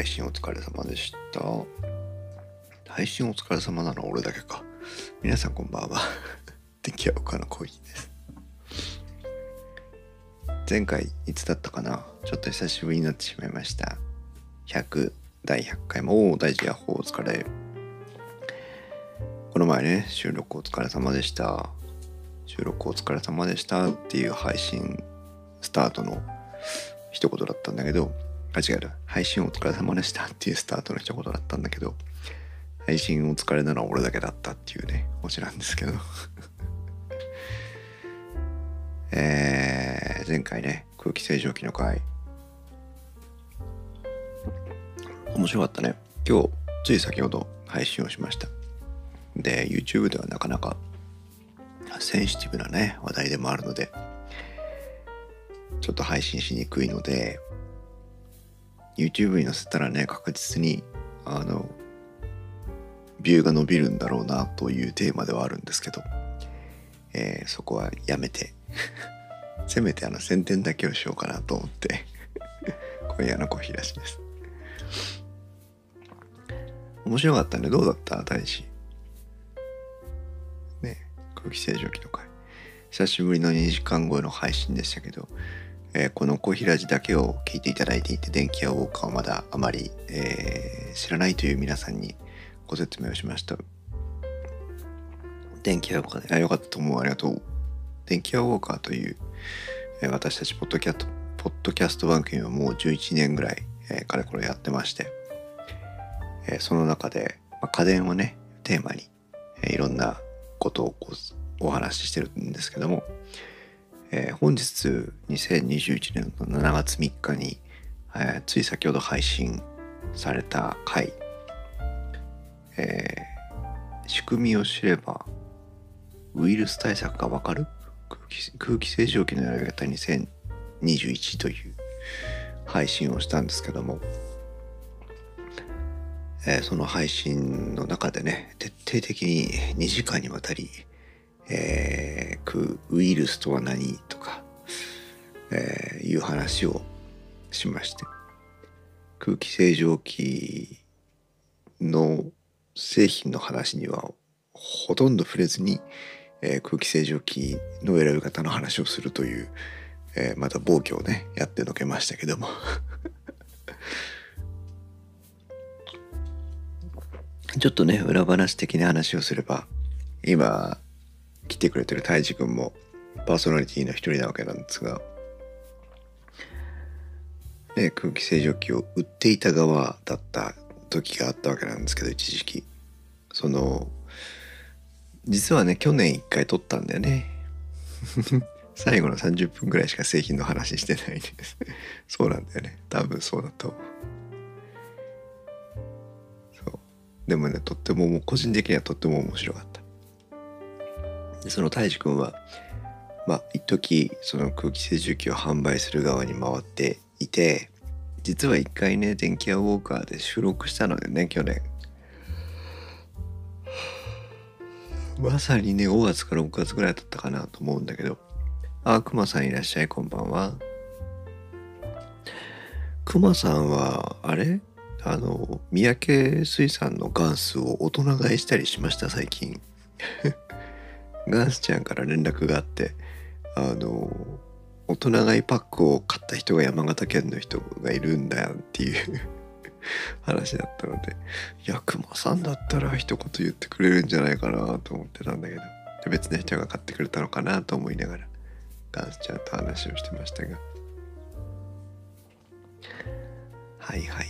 配信お疲れ様でした。配信お疲れ様なの俺だけか。皆さんこんばんは。天気は岡のコーヒーです。前回いつだったかな？ちょっと久しぶりになってしまいました。100第100回。も大事ヤッホーお疲れ。この前ね収録お疲れ様でした。収録お疲れ様でしたっていう配信スタートの一言だったんだけどあ違う配信お疲れ様でしたっていうスタートの一言だったんだけど配信お疲れなのは俺だけだったっていうねオチなんですけど。えー、前回ね空気清浄機の回。面白かったね。今日つい先ほど配信をしました。で YouTube ではなかなかセンシティブなね話題でもあるのでちょっと配信しにくいので YouTube に載せたらね確実にあのビューが伸びるんだろうなというテーマではあるんですけど、えー、そこはやめて。せめてあの宣伝だけをしようかなと思って 今夜の小平しです。面白かったね。どうだった？大使ね空気清浄機の回。久しぶりの2時間超えの配信でしたけど、えー、この小平寺だけを聞いていただいていて電気屋ウォーカーをまだあまり、えー、知らないという皆さんにご説明をしました。電気屋ウォーカーであよかったと思う。ありがとう。電気屋ウォーカーという、えー、私たちポッドキャストポッドキャスト番組はもう11年ぐらい、えー、かれこれやってまして、えー、その中で、まあ、家電をねテーマに、えー、いろんなことをこお話ししてるんですけども、えー、本日2021年の7月3日に、えー、つい先ほど配信された回、えー、仕組みを知ればウイルス対策がわかる？空気空気清浄機のやり方2021という配信をしたんですけども、えー、その配信の中でね徹底的に2時間にわたり、えー、ウイルスとは何とか、えー、いう話をしまして空気清浄機の製品の話にはほとんど触れずに、えー、空気清浄機の選び方の話をするという、えー、また暴挙をねやってのけましたけども。ちょっとね裏話的な話をすれば今来てくれてる泰治君もパーソナリティの一人なわけなんですが、ね、空気清浄機を売っていた側だった時があったわけなんですけど一時期。その実はね去年一回撮ったんだよね。最後の30分ぐらいしか製品の話してないんです。そうなんだよね。多分そうだとそう。でもねとってももう個人的にはとっても面白かったでその太一くんはまあ一時その空気清浄機を販売する側に回っていて実は一回ね電気屋ウォーカーで収録したのでね去年。まさにね5月から6月ぐらいだったかなと思うんだけどあくまさんいらっしゃいこんばんは。くまさんはあれ？あの三宅水産のガンスを大人買いしたりしました最近。ガンスちゃんから連絡があってあの大人買いパックを買った人が山形県の人がいるんだよっていう 話だったのでいや熊さんだったら一言言ってくれるんじゃないかなと思ってたんだけど別の人が買ってくれたのかなと思いながらガンスちゃんと話をしてましたが。はいはい。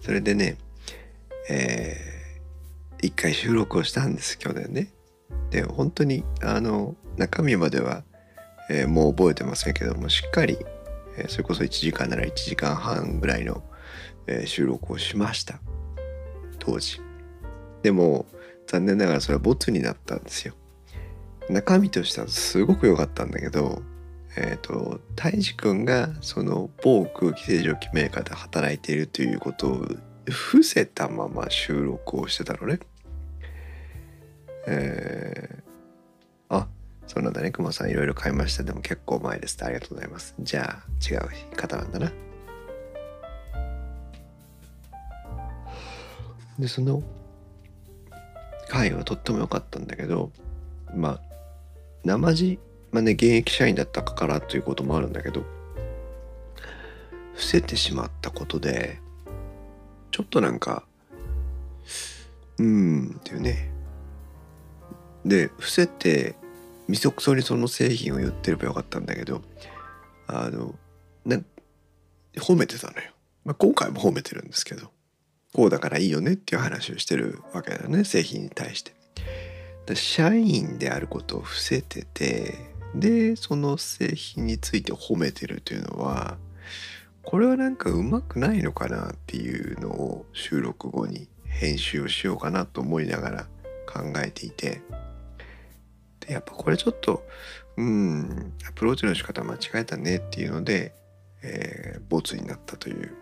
それでねえー、一回収録をしたんです去年ね。で本当にあの中身までは、えー、もう覚えてませんけどもしっかり、えー、それこそ1時間なら1時間半ぐらいの、えー、収録をしました。当時。でも残念ながらそれはボツになったんですよ。中身としてはすごく良かったんだけどえっ、ー、と泰治君がその某空気清浄機メーカーで働いているということを伏せたまま収録をしてたのね。えー、あそうなんだね、くまさんいろいろ買いました。でも結構前ですありがとうございます。じゃあ違う方なんだな。でその回はとっても良かったんだけどまあ生地まあね現役社員だったからということもあるんだけど伏せてしまったことでちょっとなんかうーんっていうねで伏せてみそくそにその製品を言ってればよかったんだけどあのな褒めてたのよ、まあ、今回も褒めてるんですけどこうだからいいよねっていう話をしてるわけだよね製品に対して。社員であることを伏せててでその製品について褒めてるというのはこれはなんかうまくないのかなっていうのを収録後に編集をしようかなと思いながら考えていて。やっぱこれちょっとうんアプローチの仕方間違えたねっていうので、えー、ボツになったという。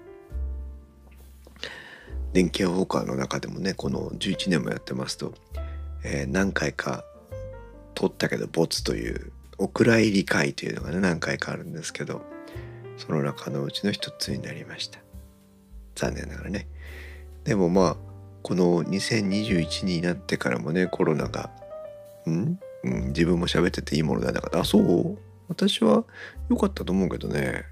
電気屋ウォーカーの中でもねこの11年もやってますと、えー、何回か撮ったけどボツというお蔵入り会というのがね何回かあるんですけどその中のうちの一つになりました。残念ながらね。でもまあこの2021になってからもねコロナがん、うん、自分も喋ってていいものだなかったあそう？私は良かったと思うけどね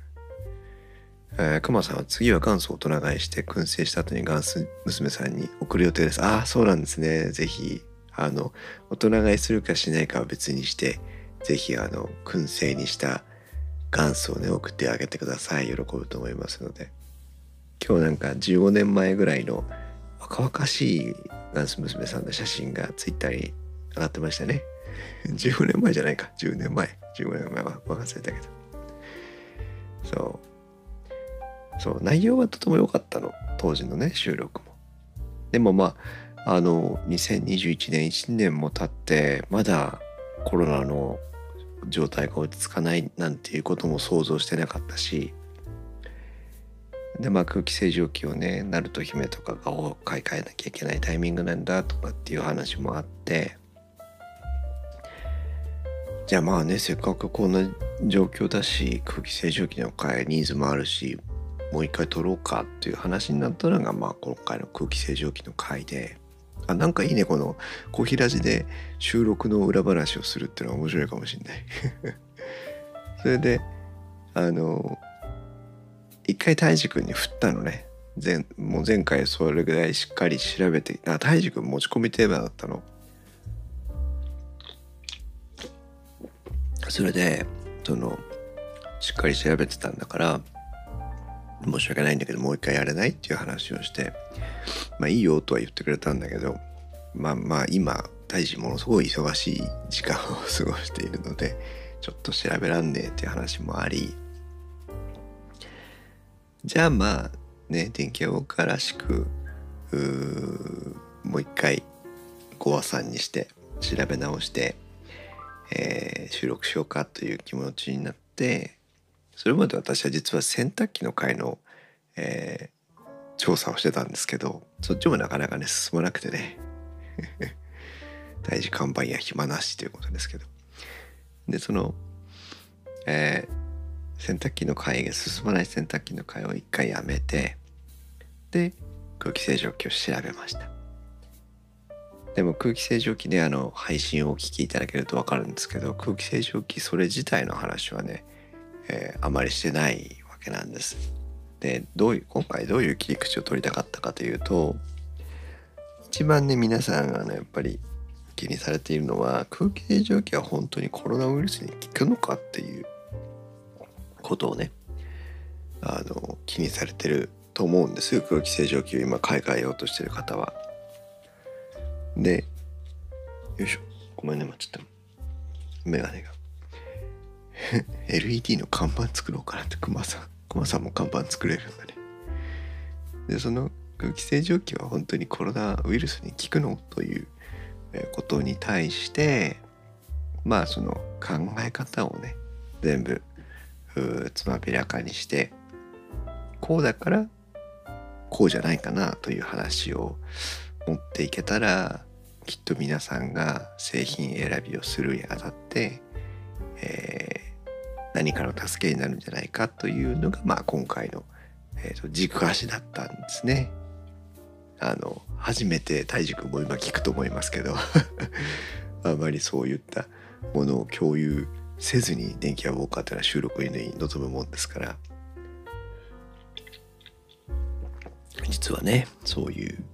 えー、熊さんは次は元祖大人買いして燻製した後に元祖娘さんに送る予定です。ああ、そうなんですね。ぜひ、あの、大人買いするかしないかは別にして、ぜひ、あの、燻製にした元祖をね、送ってあげてください。喜ぶと思いますので。今日なんか15年前ぐらいの若々しい元祖娘さんの写真がツイッターに上がってましたね。15年前じゃないか。10年前。15年前は忘れたけど。そう。そう内容はとても良かったの当時のね収録もでもまああの2021年1年も経ってまだコロナの状態が落ち着かないなんていうことも想像してなかったしでまあ空気清浄機をね鳴門姫とかが買い替えなきゃいけないタイミングなんだとかっていう話もあってじゃあまあねせっかくこんな状況だし空気清浄機の買いニーズもあるしもう一回撮ろうかっていう話になったのが、まあ、今回の空気清浄機の回で、あ、なんかいいね、この、小平寺で収録の裏話をするっていうのは面白いかもしんない。それで、あの、一回泰治君に振ったのね。前もう前回それぐらいしっかり調べて、あ、泰治君持ち込みテーマだったの。それで、その、しっかり調べてたんだから、申し訳ないんだけどもう一回やれないっていう話をしてまあいいよとは言ってくれたんだけどまあまあ今大臣ものすごい忙しい時間を過ごしているのでちょっと調べらんねえっていう話もあり。じゃあまあね電気屋ウォーらしくもう一回ご和算にして調べ直して、えー、収録しようかという気持ちになってそれまで私は実は洗濯機の会の、えー、調査をしてたんですけどそっちもなかなかね進まなくてね。大事看板や暇なしということですけど。でその、えー、洗濯機の会が進まない洗濯機の会を一回やめてで空気清浄機を調べました。でも空気清浄機であの配信をお聞きいただけると分かるんですけど空気清浄機それ自体の話はねえー、あまりしてないわけなんです。でどういう今回どういう切り口を取りたかったかというと一番ね皆さんがねやっぱり気にされているのは空気清浄機は本当にコロナウイルスに効くのかっていうことをねあの気にされてると思うんです空気清浄機を今買い替えようとしてる方は。でよいしょ。ごめんね待っちゃった。メガネが。LED の看板作ろうかなってクマさん。クマさんも看板作れるんだね。でその空気清浄機は本当にコロナウイルスに効くのということに対してまあその考え方をね全部つまびらかにしてこうだからこうじゃないかなという話を持っていけたらきっと皆さんが製品選びをするにあたって、え何かの助けになるんじゃないかというのが、まあ、今回の、えーと、軸足だったんですね。あの初めて泰治君も今聞くと思いますけど あまりそういったものを共有せずに電気屋ウォーカーっていうのは収録に臨むもんですから実はねそういう、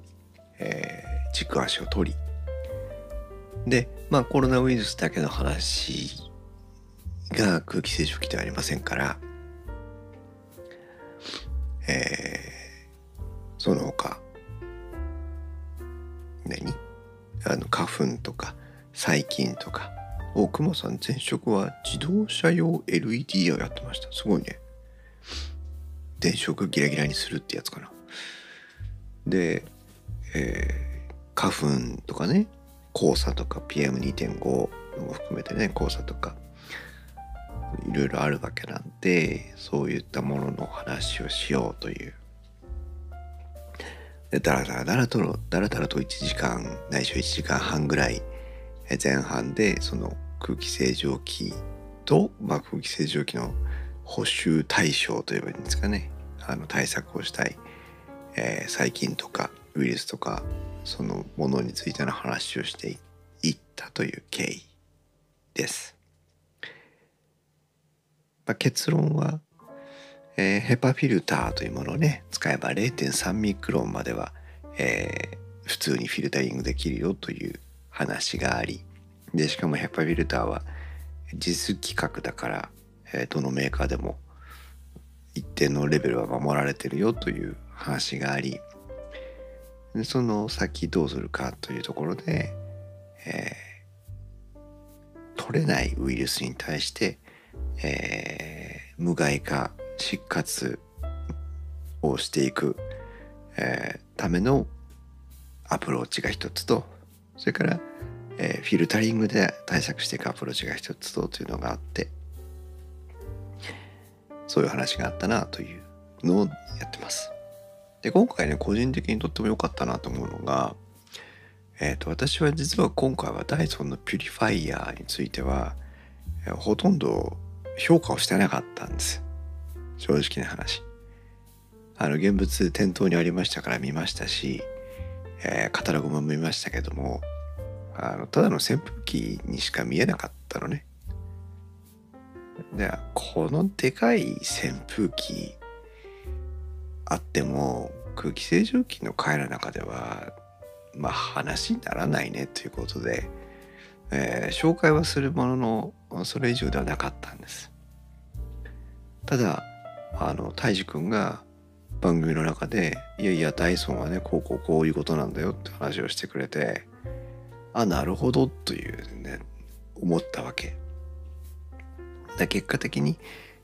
えー、軸足を取りでまあコロナウイルスだけの話が空気清浄機ではありませんからえー、その他何？あの花粉とか細菌とか大久保さん前職は自動車用 LED をやってました。すごいね。電飾ギラギラにするってやつかな。で、えー、花粉とかね黄砂とか PM2.5 も含めてね黄砂とかいろいろあるわけなんでそういったものの話をしようという。でだらだらだらとだらだらと1時間ないしは1時間半ぐらい前半でその空気清浄機と、まあ、空気清浄機の補修対象といえばいいんですかね。あの対策をしたい、えー、細菌とかウイルスとかそのものについての話をしていったという経緯です。まあ、結論は、えー、ヘパフィルターというものをね使えば0.3ミクロンまでは、えー、普通にフィルタリングできるよという話がありでしかもヘパフィルターは実規格だから、えー、どのメーカーでも一定のレベルは守られてるよという話がありでその先どうするかというところで、えー、取れないウイルスに対して、えー、無害化疾活をしていく、えー、ためのアプローチが一つとそれから、えー、フィルタリングで対策していくアプローチが一つとというのがあってそういう話があったなというのをやってます。で今回ね個人的にとっても良かったなと思うのが、えーと、私は実は今回はダイソンのピュリファイヤーについては、え、ほとんど評価をしてなかったんです。正直な話。あの現物店頭にありましたから見ましたし、えー、カタログも見ましたけどもあのただの扇風機にしか見えなかったのね。でこのでかい扇風機あっても空気清浄機の回の中ではまあ話にならないねということで、えー、紹介はするもののそれ以上ではなかったんです。ただあの泰治君が番組の中で「いやいやダイソンはねこうこうこういうことなんだよ」って話をしてくれてあなるほどというね思ったわけ。だ結果的に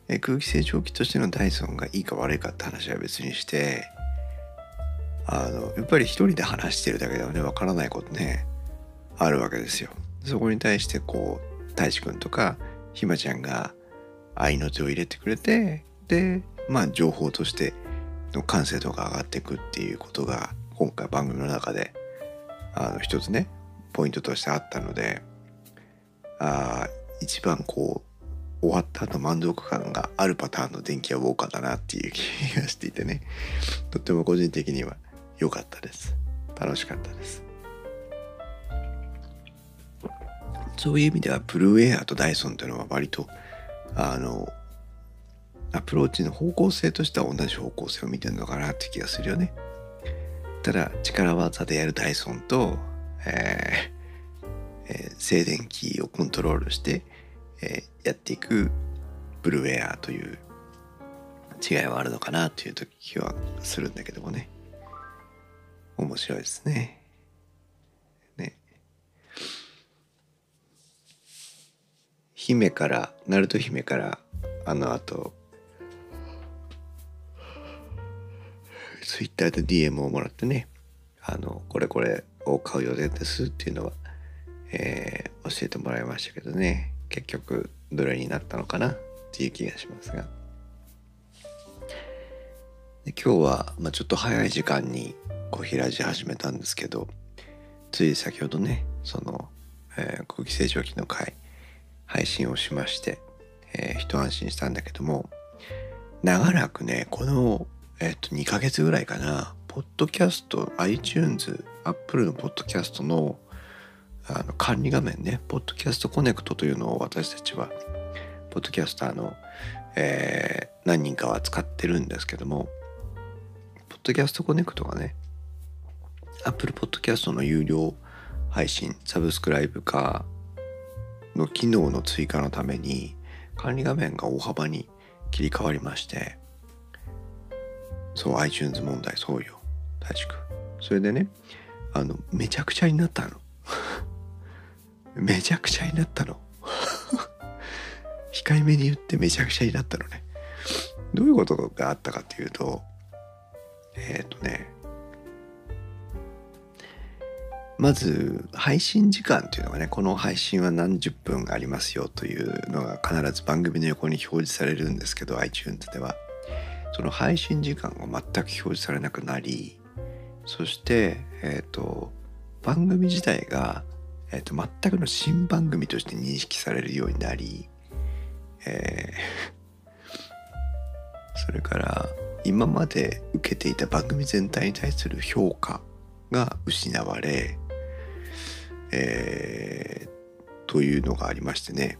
空気清浄機としてのダイソンがいいか悪いかって話は別にしてあのやっぱり一人で話してるだけではねわからないことねあるわけですよ。そこに対してこう大志くんとかひまちゃんが愛の手を入れてくれてでまあ情報としての完成度が上がっていくっていうことが今回番組の中であの一つねポイントとしてあったのであ一番こう終わった後満足感があるパターンの電気屋ウォーカーだなっていう気がしていてね。とっても個人的には良かったです。楽しかったです。そういう意味ではブルーエアとダイソンというのは割とあのアプローチの方向性としては同じ方向性を見てるのかなって気がするよね。ただ力技でやるダイソンと、えーえー、静電気をコントロールしてえー、やっていくブルーウェアという違いはあるのかなという気はするんだけどもね面白いですね。ね。姫から鳴門姫からあのあとツイッターで DM をもらってねあのこれこれを買う予定ですっていうのは、えー、教えてもらいましたけどね結局どれになったのかな？っていう気がしますが。で今日は、まあ、ちょっと早い時間にこう開き始めたんですけどつい先ほどねその、えー、空気清浄機の回配信をしまして、えー、一安心したんだけども長らくねこの、えー、と2ヶ月ぐらいかなポッドキャスト iTunes、Apple のポッドキャストのあの管理画面ね、ポッドキャストコネクトというのを私たちは、ポッドキャスターの、えー、何人かは使ってるんですけども、ポッドキャストコネクトがね、Apple Podcast の有料配信、サブスクライブ化の機能の追加のために、管理画面が大幅に切り替わりまして、そう iTunes 問題そうよ。確か。それでねあのめちゃくちゃになったの。めちゃくちゃになったの。控えめに言ってめちゃくちゃになったのね。どういうことがあったかっていうとえっ、ー、とねまず配信時間っていうのがねこの配信は何十分ありますよというのが必ず番組の横に表示されるんですけど iTunes では。その配信時間が全く表示されなくなりそしてえっ、ー、と番組自体が、えーと、全くの新番組として認識されるようになり、えー、それから今まで受けていた番組全体に対する評価が失われ、えー、というのがありましてね。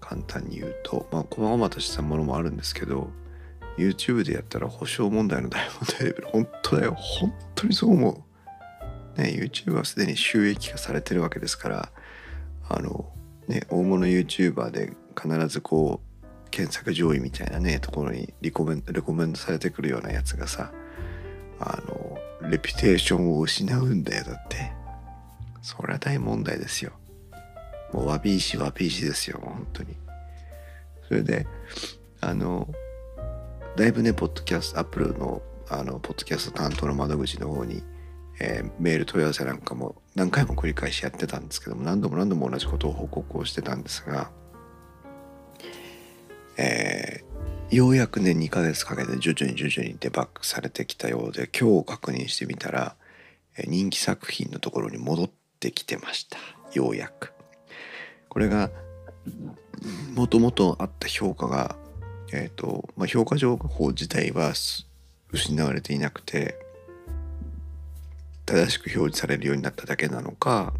簡単に言うとまあ細々としたものもあるんですけど YouTube でやったら保証問題の大問題レベル本当だよ。本当にそう思う。ね YouTube はすでに収益化されてるわけですからあのね大物 YouTuber で必ずこう検索上位みたいなねところにリコメンレコメンドされてくるようなやつがさあのレピュテーションを失うんだよだって。それは大問題ですよ。もうわび石わび石ですよ本当に。それであのだいぶね、ポッドキャスト、アップルの、あの、ポッドキャスト担当の窓口の方に、えー、メール問い合わせなんかも何回も繰り返しやってたんですけども、何度も何度も同じことを報告をしてたんですが、えー、ようやくね、2ヶ月かけて徐々に徐々にデバッグされてきたようで、今日確認してみたら、え人気作品のところに戻ってきてました。ようやく。これが、もともとあった評価がえーとまあ、評価情報自体は失われていなくて正しく表示されるようになっただけなのか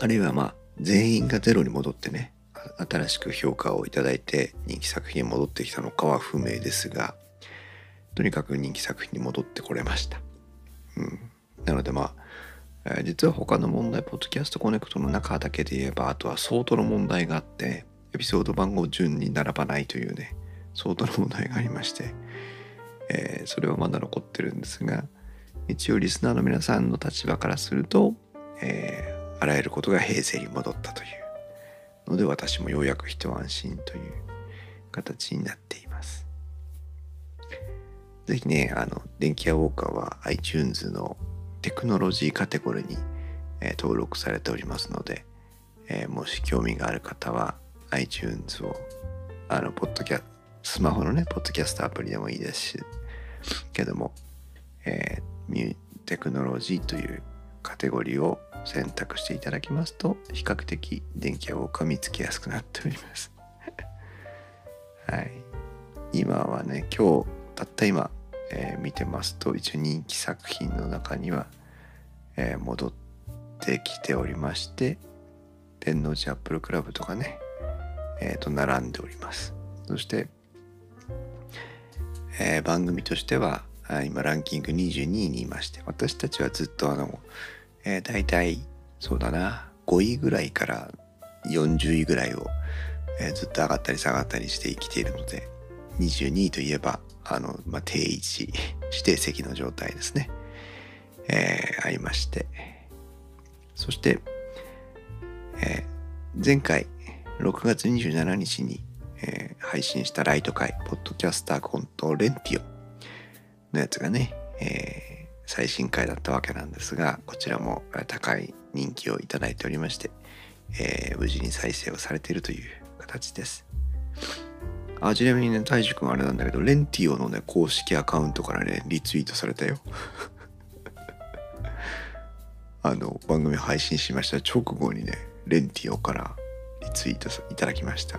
あるいはまあ全員がゼロに戻ってね新しく評価をいいて人気作品に戻ってきたのかは不明ですがとにかく人気作品に戻ってこれました。うん、なのでまあ実は他の問題ポッドキャストコネクトの中だけで言えばあとは相当の問題があってエピソード番号順に並ばないというね相当の問題がありまして、えー、それはまだ残ってるんですが一応リスナーの皆さんの立場からすると、えー、あらゆることが平成に戻ったというので私もようやく一安心という形になっています。ぜひね、あの、電気屋ウォーカーは iTunes のテクノロジーカテゴリーに、えー、登録されておりますので、えー、もし興味がある方は iTunes を、あの、ポッドキャスマホのね、ポッドキャストアプリでもいいですし、けども、えー、ミューテクノロジーというカテゴリーを選択していただきますと、比較的電気屋ウォーカー見つけやすくなっております。はい。今はね、今日、たった今、えー、見てますと、一応人気作品の中には、えー、戻ってきておりまして、天王寺アップルクラブとかね、えー、と並んでおります。そして、えー、番組としては今ランキング22位にいまして私たちはずっとあの、えー、大体そうだな5位ぐらいから40位ぐらいを、えー、ずっと上がったり下がったりして生きているので22位といえばあの、まあ、定位置指定席の状態ですね、えー、ありまして。そして、えー、前回6月27日に、えー、配信したライト会、ポッドキャスターコントレンティオのやつがね、えー、最新回だったわけなんですが、こちらも高い人気をいただいておりまして、えー、無事に再生をされているという形です。あ、ちなみにね、大樹くんあれなんだけど、レンティオのね、公式アカウントからね、リツイートされたよ。あの、番組配信しました直後にね、レンティオからリツイートいただきました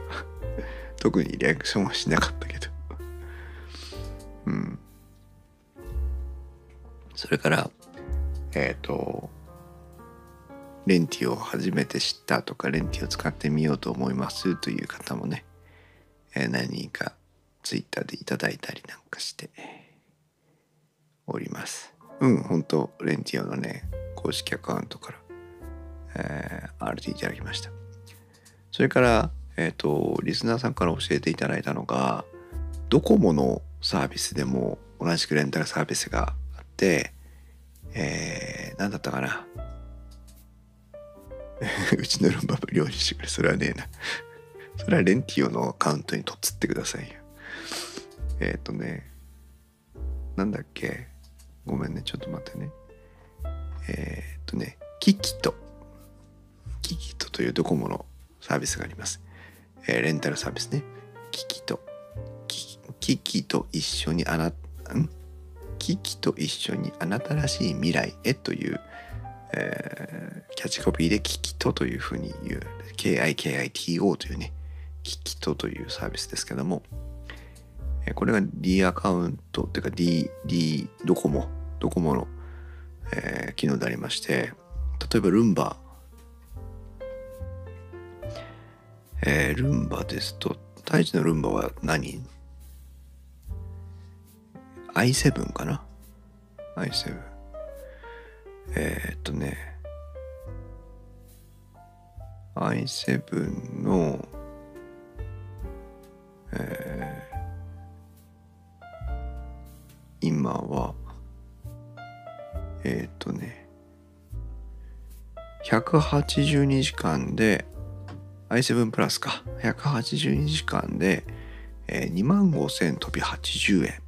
特にリアクションはしなかったけどうんそれからえっ、とレンティを初めて知ったとかレンティを使ってみようと思いますという方もね、えー、何人かツイッターでいただいたりなんかしております。うん本当レンティオのね公式アカウントから、えー、RT いただきました。それからえっ、ー、とリスナーさんから教えていただいたのがドコモのサービスでも同じくレンタルサービスがえー、何だったかな。うちのルンバ無料にしてくれ。それはねえな。それはレンティオのアカウントにとっつってくださいよ。えっ、ー、とねなんだっけ。ごめんね。ちょっと待ってね。えっ、ー、とねキキトキキトというドコモのサービスがあります、えー、レンタルサービスね。キキトキキと一緒にあな、ん？キキと一緒にあなたらしい未来へという、えー、キャッチコピーでキキとというふうに言う。KIKITO というねキキとというサービスですけどもこれが D アカウントっていうか D, D ドコモドコモの、えー、機能でありまして例えばルンバ。えー、ルンバですと、太一のルンバは何？I7 かな ?i7。えー、っとね、i7 の、えー、今は、えー、っとね、182時間で i7 プラスか182時間で、えー、2万5000飛び80円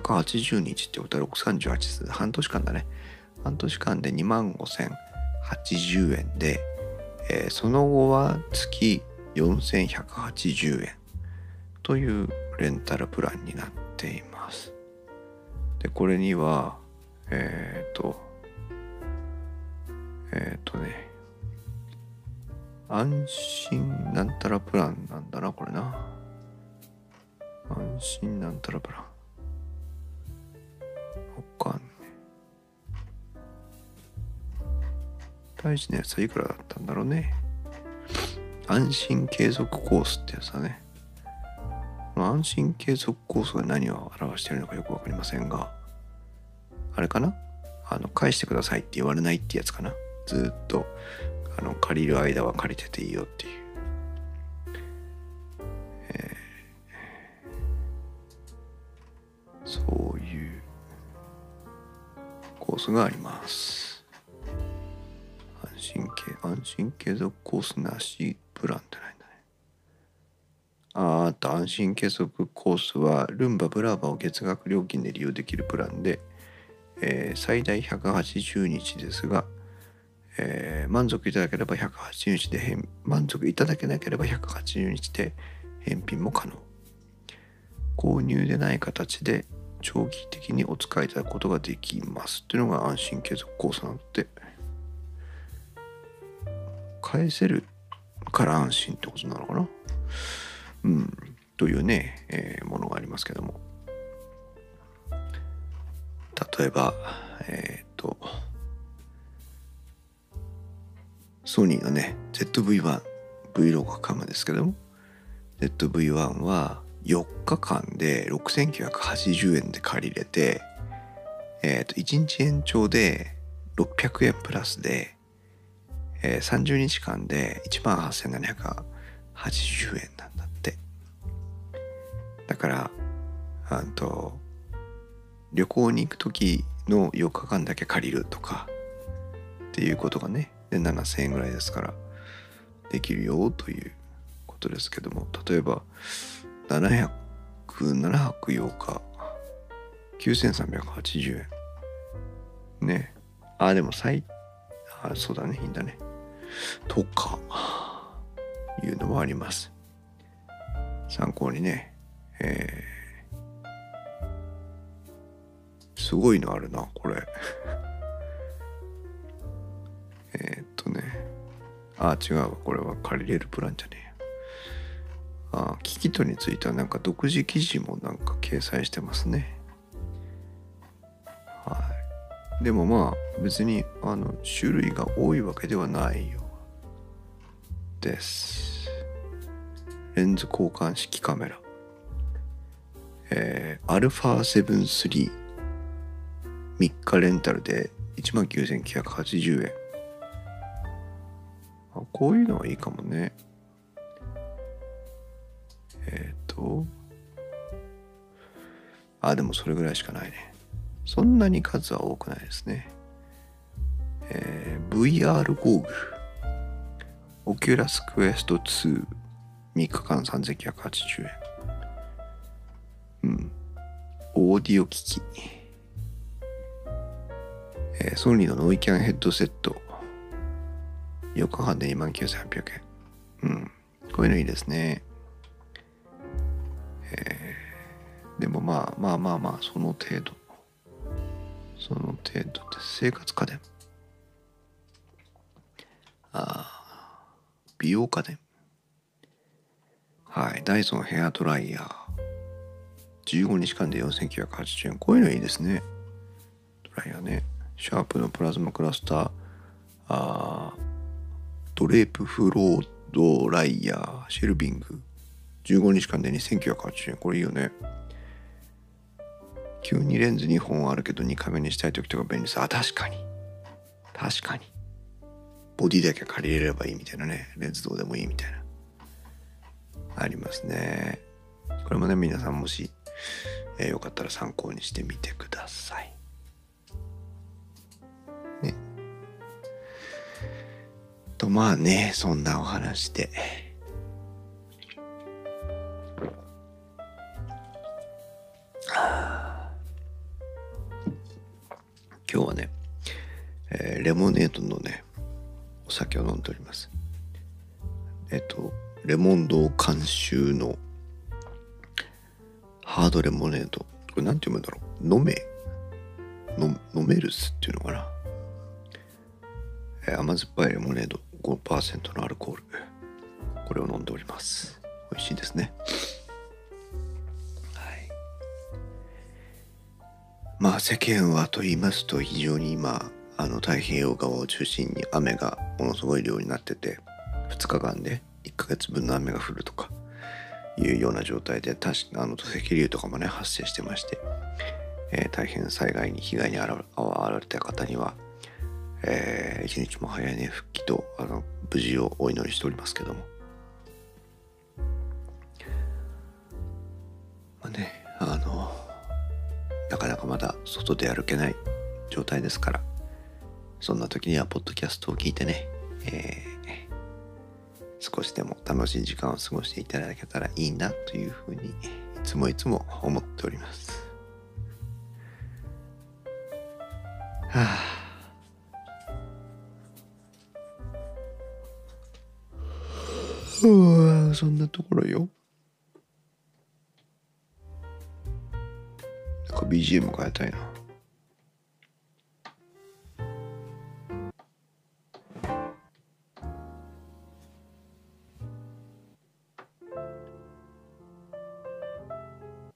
180日ってことは638半年間だね。半年間で2万5080円で、えー、その後は月4180円というレンタルプランになっています。で、これには、えっ、ー、と、えっ、ー、とね、安心なんたらプランなんだな、これな。安心なんたらプラン。かんね大事なやつはいくらだったんだろうね。安心継続コースってやつだね。安心継続コースが何を表しているのかよく分かりませんがあれかな？あの返してくださいって言われないってやつかな？ずっとあの借りる間は借りてていいよっていう、えー、そういうコースがあります。安心系安心継続コースなしプランってないんだね。ああと安心継続コースはルンバブラーバを月額料金で利用できるプランで、えー、最大180日ですが、えー、満足いただければ180日で返満足いただけなければ180日で返品も可能。購入でない形で長期的にお使いいただくことができます。っていうのが安心継続コースなので返せるから安心ってことなのかな。うん。というね、えー、ものがありますけども。例えばえっ、ー、とソニーのね ZV-1 Vlog カムですけども。ZV-1 は4日間で6980円で借りれて、え、ー、と、1日延長で600円プラスで、えー、30日間で18,780円なんだって。だから、あと、旅行に行く時の4日間だけ借りるとかっていうことがね、で7000円ぐらいですから、できるよということですけども、例えば、700、7泊8日、9380円。ね。あ、でも最、あ、そうだね、いいんだね。とか、いうのもあります。参考にね、えー、すごいのあるな、これ。えっとね、あ、違う、これは借りれるプランじゃねえあキキトについてはなんか独自記事もなんか掲載してますね。はい。でもまあ別にあの種類が多いわけではないよ。うです。レンズ交換式カメラ。えー、アルファ7 3 3日レンタルで19,980円。あこういうのはいいかもね。えっ、ー、とあでもそれぐらいしかないね。そんなに数は多くないですね。えー、VR ゴーグル。 Oculus Quest 2 3日間3980円うん。オーディオ機器。えー、ソニーのノイキャンヘッドセット。4日間で29,800円。うん。こういうのいいですね。えー、でもまあまあまあまあその程度。その程度で生活家電。あ美容家電。はいダイソンヘアドライヤー。15日間で4980円。こういうのいいですね。ドライヤーね。シャープのプラズマクラスター。あードレープフロードライヤー。シェルビング。15日間で2980円。これいいよね。急にレンズ2本あるけど2カメにしたい時とか便利さ。あ確かに。確かに。ボディだけ借りれればいいみたいなね。レンズどうでもいいみたいな。ありますね。これもね皆さんもし、えー、よかったら参考にしてみてください。ね。とまあねそんなお話で。今日はね、えー、レモネードのねお酒を飲んでおります。えっとレモンド監修のハードレモネードこれなんて読むんだろう？飲め。飲めるスっていうのかな、えー、甘酸っぱいレモネード5%のアルコール。これを飲んでおります。美味しいですね。まあ世間はと言いますと非常に今あの太平洋側を中心に雨がものすごい量になってて2日間で1ヶ月分の雨が降るとかいうような状態で確かあの土石流とかもね発生してまして、えー、大変災害に被害に遭われた方にはえー、一日も早いね復帰とあの無事をお祈りしておりますけども。まあねあのなかなかまだ外で歩けない状態ですからそんな時にはポッドキャストを聞いてね、えー、少しでも楽しい時間を過ごしていただけたらいいなというふうにいつもいつも思っております。はあ。うわそんなところよ。BGM 変えたいな。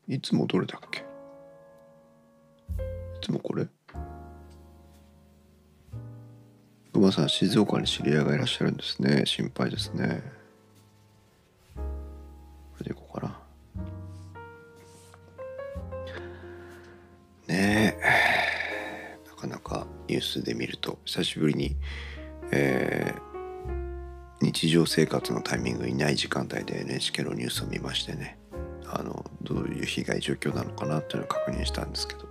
いつもどれだっけ？いつもこれ？熊さん静岡に知り合いがいらっしゃるんですね。心配ですね。で見ると久しぶりに、えー、日常生活のタイミングにない時間帯で NHK のニュースを見ましてねあのどういう被害状況なのかなというのを確認したんですけど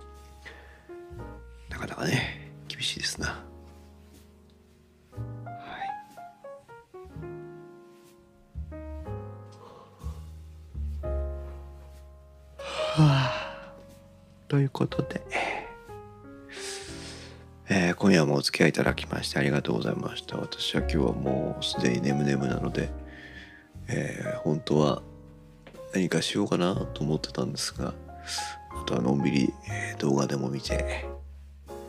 なかなかね厳しいですな。はあ、ということで。今夜もお付き合いいただきましてありがとうございました。私は今日はもうすでに眠々なので、えー、本当は何かしようかなと思ってたんですが、あとはのんびり、動画でも見て、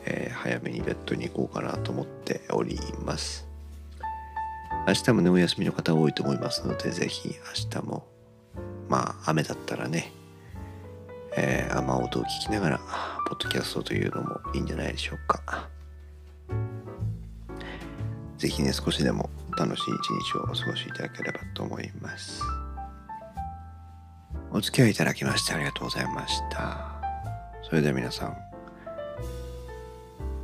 えー、早めにベッドに行こうかなと思っております。明日もね、お休みの方多いと思いますので、ぜひ明日も、まあ雨だったらね、えー、雨音を聞きながら、ポッドキャストというのもいいんじゃないでしょうか。ぜひね、少しでも楽しい一日をお過ごしいただければと思います。お付き合いいただきましてありがとうございました。それでは皆さん、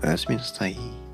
おやすみなさい。